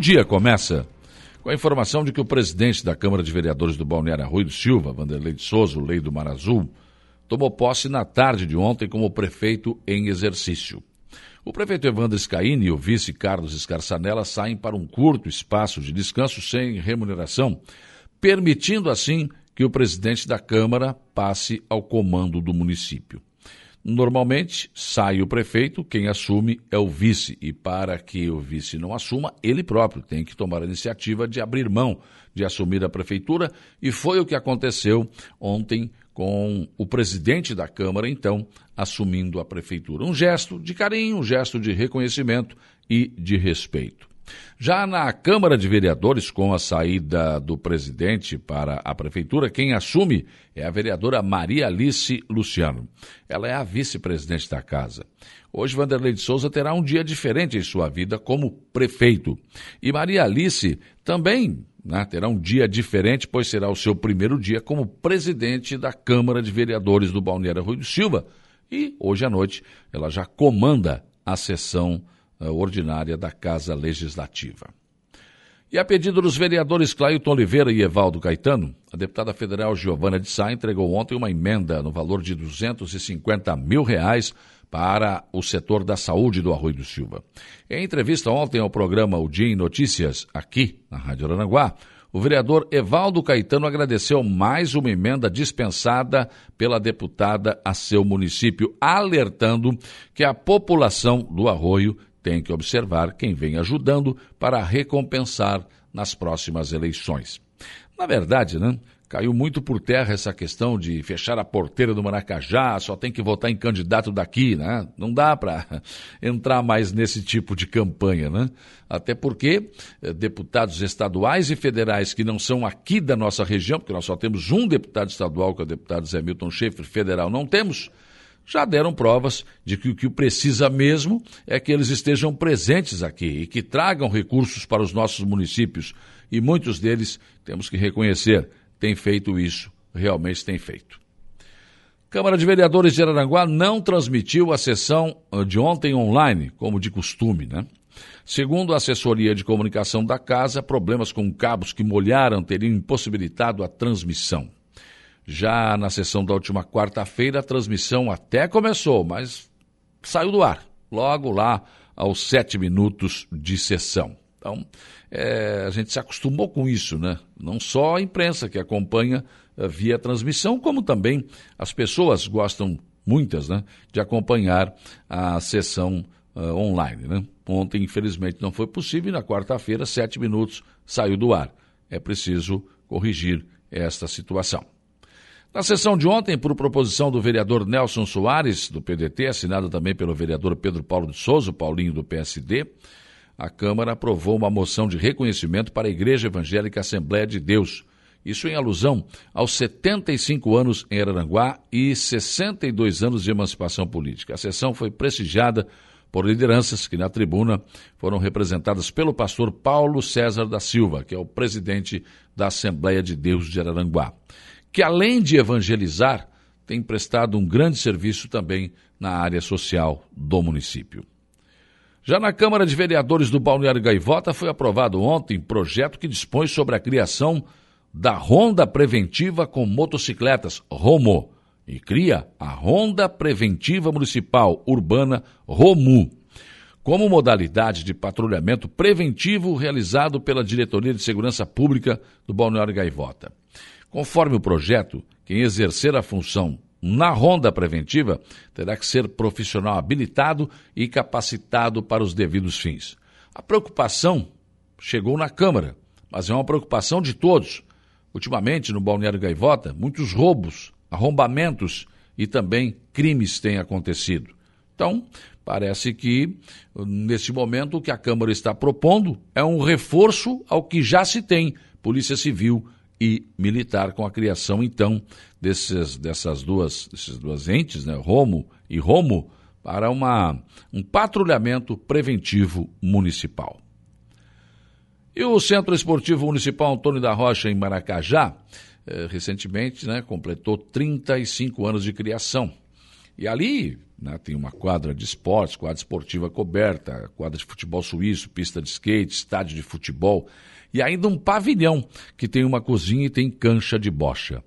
dia começa com a informação de que o presidente da Câmara de Vereadores do Balneário do Silva, Vanderlei de Souza, Lei do Mar Azul, tomou posse na tarde de ontem como prefeito em exercício. O prefeito Evandro Scaini e o vice Carlos Escarçanella saem para um curto espaço de descanso sem remuneração, permitindo assim que o presidente da Câmara passe ao comando do município. Normalmente, sai o prefeito, quem assume é o vice, e para que o vice não assuma, ele próprio tem que tomar a iniciativa de abrir mão de assumir a prefeitura, e foi o que aconteceu ontem com o presidente da Câmara, então, assumindo a prefeitura. Um gesto de carinho, um gesto de reconhecimento e de respeito. Já na Câmara de Vereadores, com a saída do presidente para a prefeitura, quem assume é a vereadora Maria Alice Luciano. Ela é a vice-presidente da casa. Hoje, Vanderlei de Souza terá um dia diferente em sua vida como prefeito. E Maria Alice também né, terá um dia diferente, pois será o seu primeiro dia como presidente da Câmara de Vereadores do Balneário Rui do Silva. E hoje à noite ela já comanda a sessão ordinária da Casa Legislativa. E a pedido dos vereadores Clailton Oliveira e Evaldo Caetano, a deputada federal Giovana de Sá entregou ontem uma emenda no valor de 250 mil reais para o setor da saúde do Arroio do Silva. Em entrevista ontem ao programa O Dia em Notícias, aqui na Rádio Aranaguá, o vereador Evaldo Caetano agradeceu mais uma emenda dispensada pela deputada a seu município, alertando que a população do Arroio tem que observar quem vem ajudando para recompensar nas próximas eleições. Na verdade, né, caiu muito por terra essa questão de fechar a porteira do Maracajá, só tem que votar em candidato daqui, né? Não dá para entrar mais nesse tipo de campanha, né? Até porque eh, deputados estaduais e federais que não são aqui da nossa região, porque nós só temos um deputado estadual, que é o deputado Zé Milton Schaefer, federal não temos, já deram provas de que o que precisa mesmo é que eles estejam presentes aqui e que tragam recursos para os nossos municípios. E muitos deles, temos que reconhecer, têm feito isso, realmente têm feito. Câmara de Vereadores de Araranguá não transmitiu a sessão ah, de ontem online, como de costume, né? Segundo a assessoria de comunicação da casa, problemas com cabos que molharam teriam impossibilitado a transmissão. Já na sessão da última quarta-feira, a transmissão até começou, mas saiu do ar, logo lá aos sete minutos de sessão. Então, é, a gente se acostumou com isso, né? Não só a imprensa que acompanha uh, via transmissão, como também as pessoas gostam, muitas, né, de acompanhar a sessão uh, online, né? Ontem, infelizmente, não foi possível e na quarta-feira, sete minutos, saiu do ar. É preciso corrigir esta situação. Na sessão de ontem, por proposição do vereador Nelson Soares, do PDT, assinada também pelo vereador Pedro Paulo de Souza, Paulinho do PSD, a Câmara aprovou uma moção de reconhecimento para a Igreja Evangélica Assembleia de Deus. Isso em alusão aos 75 anos em Araranguá e 62 anos de emancipação política. A sessão foi prestigiada por lideranças que na tribuna foram representadas pelo pastor Paulo César da Silva, que é o presidente da Assembleia de Deus de Araranguá que além de evangelizar, tem prestado um grande serviço também na área social do município. Já na Câmara de Vereadores do Balneário Gaivota foi aprovado ontem projeto que dispõe sobre a criação da Ronda Preventiva com Motocicletas, ROMO, e cria a Ronda Preventiva Municipal Urbana, ROMU, como modalidade de patrulhamento preventivo realizado pela Diretoria de Segurança Pública do Balneário Gaivota. Conforme o projeto, quem exercer a função na ronda preventiva terá que ser profissional habilitado e capacitado para os devidos fins. A preocupação chegou na Câmara, mas é uma preocupação de todos. Ultimamente, no Balneário Gaivota, muitos roubos, arrombamentos e também crimes têm acontecido. Então, parece que, nesse momento, o que a Câmara está propondo é um reforço ao que já se tem Polícia Civil e militar, com a criação, então, desses, dessas duas, dessas duas entes, né, Romo e Romo, para uma, um patrulhamento preventivo municipal. E o Centro Esportivo Municipal Antônio da Rocha, em Maracajá, eh, recentemente né, completou 35 anos de criação. E ali Né? Tem uma quadra de esportes, quadra esportiva coberta, quadra de futebol suíço, pista de skate, estádio de futebol e ainda um pavilhão que tem uma cozinha e tem cancha de bocha.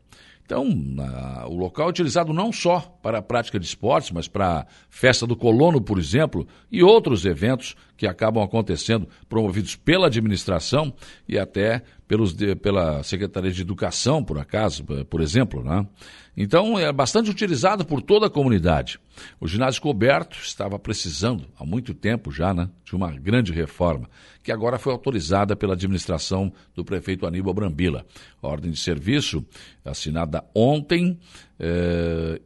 Então, o local é utilizado não só para a prática de esportes, mas para a festa do colono, por exemplo, e outros eventos que acabam acontecendo, promovidos pela administração e até pelos pela Secretaria de Educação, por acaso, por exemplo. Né? Então, é bastante utilizado por toda a comunidade. O ginásio coberto estava precisando, há muito tempo já, né, de uma grande reforma, que agora foi autorizada pela administração do prefeito Aníbal Brambila. A ordem de serviço, assinada ontem eh,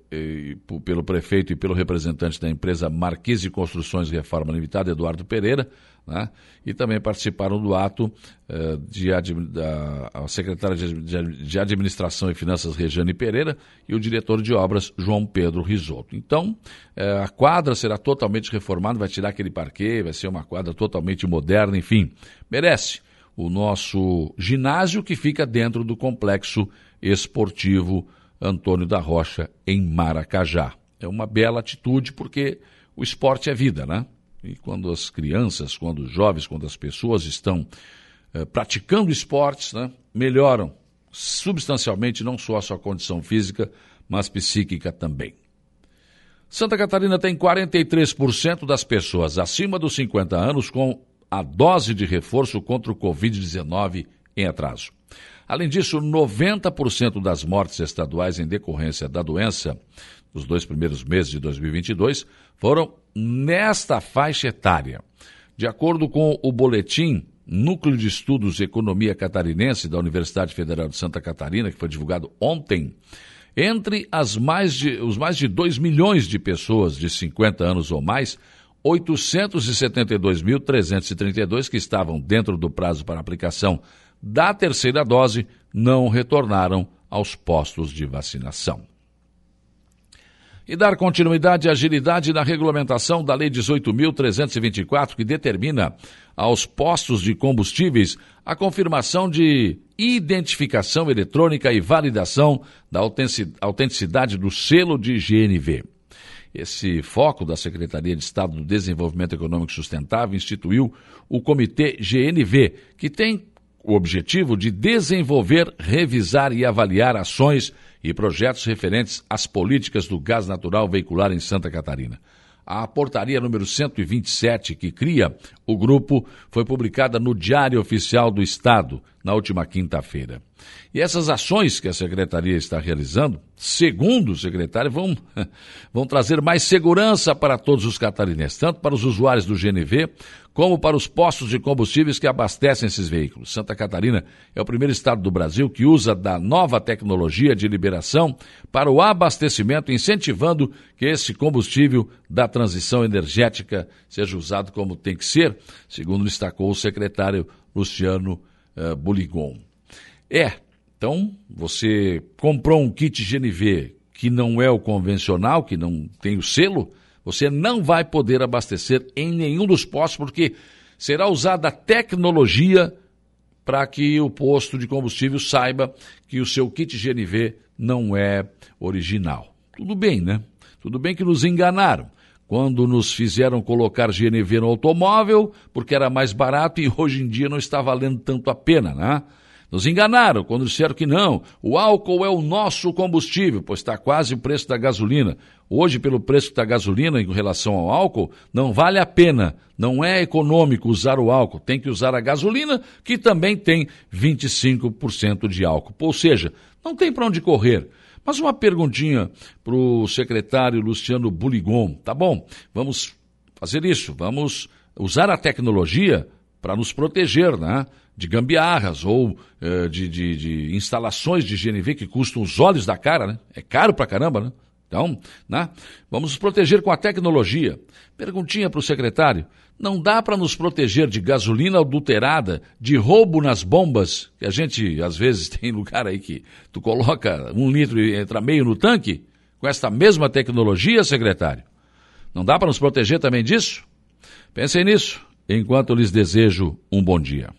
pelo prefeito e pelo representante da empresa Marquise Construções Reforma Limitada, Eduardo Pereira, né? e também participaram do ato eh, de, da a secretária de, de, de, Administração e Finanças, Regiane Pereira, e o diretor de obras, João Pedro Risotto. Então, eh, a quadra será totalmente reformada, vai tirar aquele parquê, vai ser uma quadra totalmente moderna, enfim, merece o nosso ginásio que fica dentro do complexo esportivo Antônio da Rocha, em Maracajá. É uma bela atitude porque o esporte é vida, né? E quando as crianças, quando os jovens, quando as pessoas estão eh, praticando esportes, né, melhoram substancialmente não só a sua condição física, mas psíquica também. Santa Catarina tem 43% das pessoas acima dos 50 anos com a dose de reforço contra o Covid-19 em atraso. Além disso, 90% das mortes estaduais em decorrência da doença nos dois primeiros meses de 2022 foram nesta faixa etária. De acordo com o boletim Núcleo de Estudos Economia Catarinense da Universidade Federal de Santa Catarina, que foi divulgado ontem, entre as mais de, os mais de 2 milhões de pessoas de 50 anos ou mais, 872.332 que estavam dentro do prazo para aplicação da terceira dose não retornaram aos postos de vacinação. E dar continuidade e agilidade na regulamentação da Lei 18.324, que determina aos postos de combustíveis a confirmação de identificação eletrônica e validação da autenticidade do selo de GNV. Esse foco da Secretaria de Estado do Desenvolvimento Econômico Sustentável instituiu o Comitê GNV, que tem o objetivo de desenvolver, revisar e avaliar ações e projetos referentes às políticas do gás natural veicular em Santa Catarina. A portaria número 127, que cria o grupo, foi publicada no Diário Oficial do Estado na última quinta-feira. E essas ações que a secretaria está realizando, segundo o secretário, vão, vão trazer mais segurança para todos os catarinenses, tanto para os usuários do GNV, como para os postos de combustíveis que abastecem esses veículos. Santa Catarina é o primeiro estado do Brasil que usa da nova tecnologia de liberação para o abastecimento, incentivando que esse combustível da transição energética seja usado como tem que ser, segundo destacou o secretário Luciano uh, Buligon. É, então você comprou um kit GNV que não é o convencional, que não tem o selo, você não vai poder abastecer em nenhum dos postos, porque será usada a tecnologia para que o posto de combustível saiba que o seu kit GNV não é original. Tudo bem, né? Tudo bem que nos enganaram quando nos fizeram colocar GNV no automóvel, porque era mais barato e hoje em dia não está valendo tanto a pena, né? Nos enganaram quando disseram que não, o álcool é o nosso combustível, pois está quase o preço da gasolina. Hoje, pelo preço da gasolina em relação ao álcool, não vale a pena, não é econômico usar o álcool. Tem que usar a gasolina, que também tem 25% de álcool. Ou seja, não tem para onde correr. Mas uma perguntinha para o secretário Luciano Buligon, tá bom? Vamos fazer isso, vamos usar a tecnologia para nos proteger, né? de gambiarras ou eh, de, de, de, instalações de GNV que custam os olhos da cara, né? É caro pra caramba, né? Então, né? vamos nos proteger com a tecnologia. Perguntinha para o secretário: não dá para nos proteger de gasolina adulterada, de roubo nas bombas, que a gente às vezes tem lugar aí que tu coloca um litro e entra meio no tanque, com esta mesma tecnologia, secretário? Não dá para nos proteger também disso? Pensem nisso, enquanto lhes desejo um bom dia.